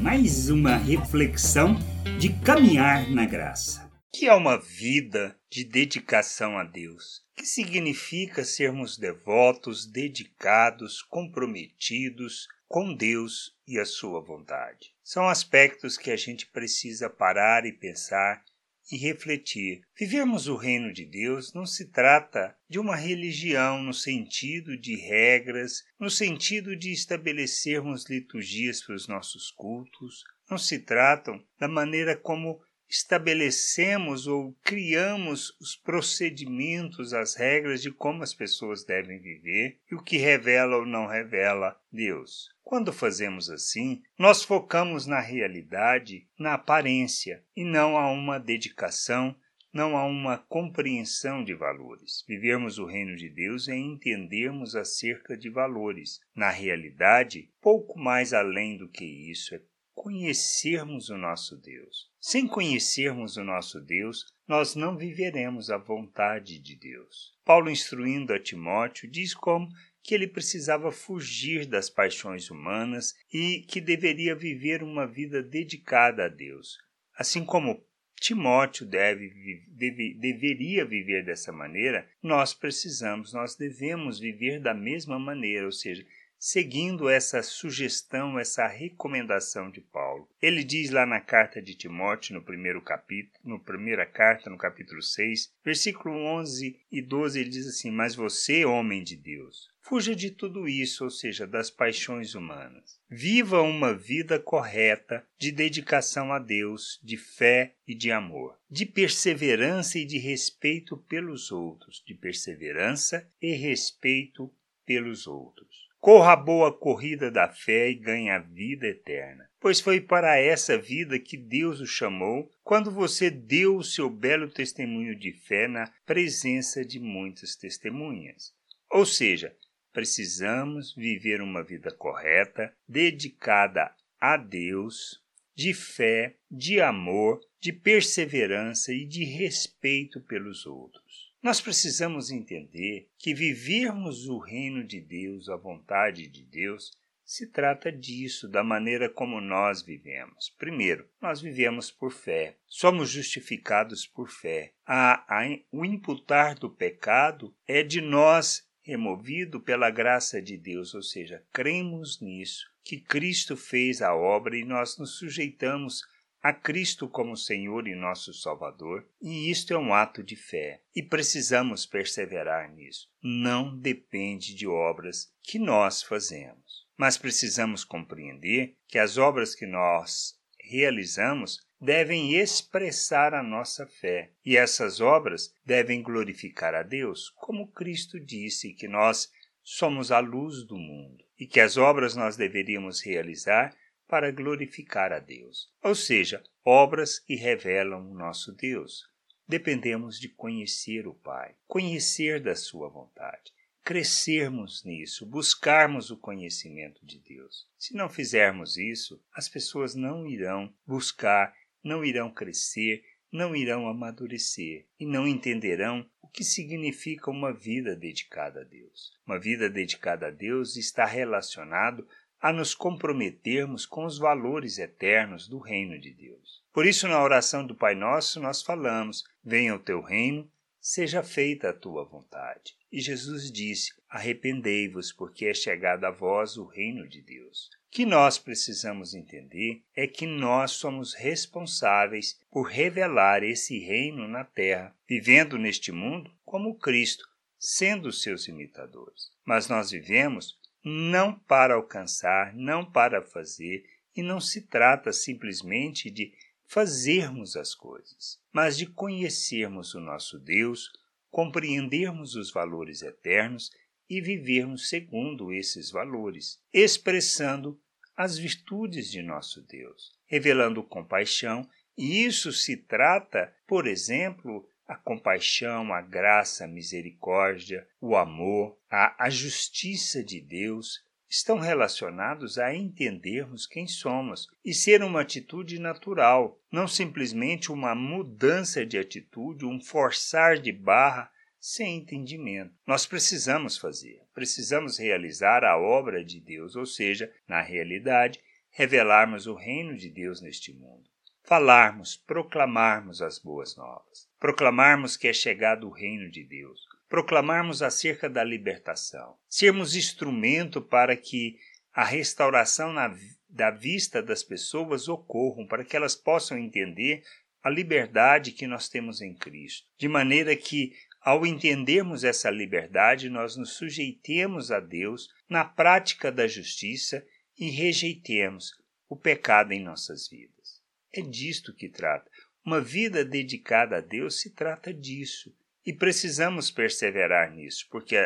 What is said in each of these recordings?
mais uma reflexão de caminhar na graça. Que é uma vida de dedicação a Deus, que significa sermos devotos, dedicados, comprometidos com Deus e a sua vontade. São aspectos que a gente precisa parar e pensar e refletir. Vivermos o reino de Deus não se trata de uma religião no sentido de regras, no sentido de estabelecermos liturgias para os nossos cultos, não se tratam da maneira como estabelecemos ou criamos os procedimentos, as regras de como as pessoas devem viver e o que revela ou não revela Deus. Quando fazemos assim, nós focamos na realidade, na aparência, e não a uma dedicação, não há uma compreensão de valores. Vivermos o reino de Deus é entendermos acerca de valores. Na realidade, pouco mais além do que isso, é conhecermos o nosso Deus. Sem conhecermos o nosso Deus, nós não viveremos a vontade de Deus. Paulo, instruindo a Timóteo, diz como que ele precisava fugir das paixões humanas e que deveria viver uma vida dedicada a Deus. Assim como Timóteo deve, deve, deveria viver dessa maneira, nós precisamos, nós devemos viver da mesma maneira, ou seja, seguindo essa sugestão, essa recomendação de Paulo. Ele diz lá na carta de Timóteo, no primeiro capítulo, no primeira carta, no capítulo 6, versículo 11 e 12, ele diz assim: "Mas você, homem de Deus, fuja de tudo isso, ou seja, das paixões humanas. Viva uma vida correta de dedicação a Deus, de fé e de amor, de perseverança e de respeito pelos outros, de perseverança e respeito pelos outros. Corra a boa corrida da fé e ganhe a vida eterna. Pois foi para essa vida que Deus o chamou quando você deu o seu belo testemunho de fé na presença de muitas testemunhas. Ou seja, precisamos viver uma vida correta, dedicada a Deus, de fé, de amor, de perseverança e de respeito pelos outros. Nós precisamos entender que vivermos o reino de Deus, a vontade de Deus, se trata disso, da maneira como nós vivemos. Primeiro, nós vivemos por fé, somos justificados por fé. A, a, o imputar do pecado é de nós removido pela graça de Deus, ou seja, cremos nisso, que Cristo fez a obra e nós nos sujeitamos a Cristo como Senhor e nosso Salvador, e isto é um ato de fé, e precisamos perseverar nisso. Não depende de obras que nós fazemos, mas precisamos compreender que as obras que nós realizamos devem expressar a nossa fé, e essas obras devem glorificar a Deus, como Cristo disse que nós somos a luz do mundo e que as obras nós deveríamos realizar para glorificar a Deus, ou seja, obras que revelam o nosso Deus. Dependemos de conhecer o Pai, conhecer da Sua vontade, crescermos nisso, buscarmos o conhecimento de Deus. Se não fizermos isso, as pessoas não irão buscar, não irão crescer, não irão amadurecer e não entenderão o que significa uma vida dedicada a Deus. Uma vida dedicada a Deus está relacionado a nos comprometermos com os valores eternos do reino de Deus. Por isso, na oração do Pai Nosso, nós falamos: Venha o teu reino, seja feita a tua vontade. E Jesus disse: Arrependei-vos, porque é chegado a vós o reino de Deus. O que nós precisamos entender é que nós somos responsáveis por revelar esse reino na terra, vivendo neste mundo como Cristo, sendo seus imitadores. Mas nós vivemos não para alcançar, não para fazer, e não se trata simplesmente de fazermos as coisas, mas de conhecermos o nosso Deus, compreendermos os valores eternos e vivermos segundo esses valores, expressando as virtudes de nosso Deus, revelando compaixão, e isso se trata, por exemplo, a compaixão, a graça, a misericórdia, o amor, a, a justiça de Deus estão relacionados a entendermos quem somos e ser uma atitude natural, não simplesmente uma mudança de atitude, um forçar de barra sem entendimento. Nós precisamos fazer, precisamos realizar a obra de Deus, ou seja, na realidade, revelarmos o reino de Deus neste mundo. Falarmos, proclamarmos as boas novas, proclamarmos que é chegado o reino de Deus, proclamarmos acerca da libertação, sermos instrumento para que a restauração na, da vista das pessoas ocorram, para que elas possam entender a liberdade que nós temos em Cristo, de maneira que ao entendermos essa liberdade, nós nos sujeitemos a Deus na prática da justiça e rejeitemos o pecado em nossas vidas. É disto que trata. Uma vida dedicada a Deus se trata disso. E precisamos perseverar nisso, porque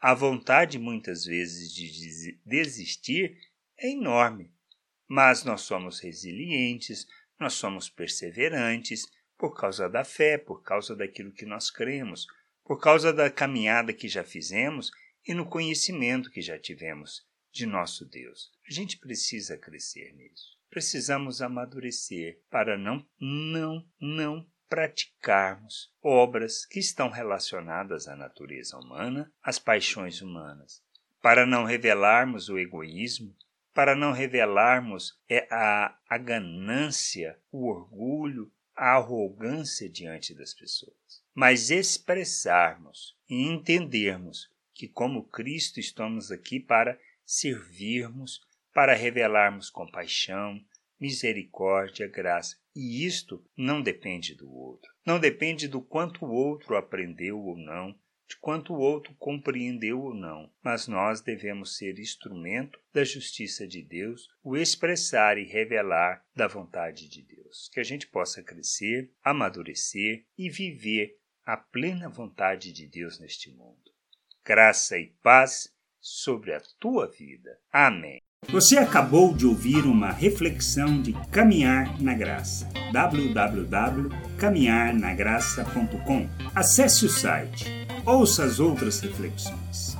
a vontade muitas vezes de desistir é enorme. Mas nós somos resilientes, nós somos perseverantes por causa da fé, por causa daquilo que nós cremos, por causa da caminhada que já fizemos e no conhecimento que já tivemos de nosso Deus. A gente precisa crescer nisso. Precisamos amadurecer para não, não, não praticarmos obras que estão relacionadas à natureza humana, às paixões humanas, para não revelarmos o egoísmo, para não revelarmos é, a, a ganância, o orgulho, a arrogância diante das pessoas, mas expressarmos e entendermos que, como Cristo, estamos aqui para servirmos, para revelarmos compaixão, misericórdia, graça. E isto não depende do outro. Não depende do quanto o outro aprendeu ou não, de quanto o outro compreendeu ou não, mas nós devemos ser instrumento da justiça de Deus, o expressar e revelar da vontade de Deus. Que a gente possa crescer, amadurecer e viver a plena vontade de Deus neste mundo. Graça e paz sobre a tua vida. Amém. Você acabou de ouvir uma reflexão de Caminhar na Graça. www.caminharnagraça.com. Acesse o site Ouça as outras reflexões.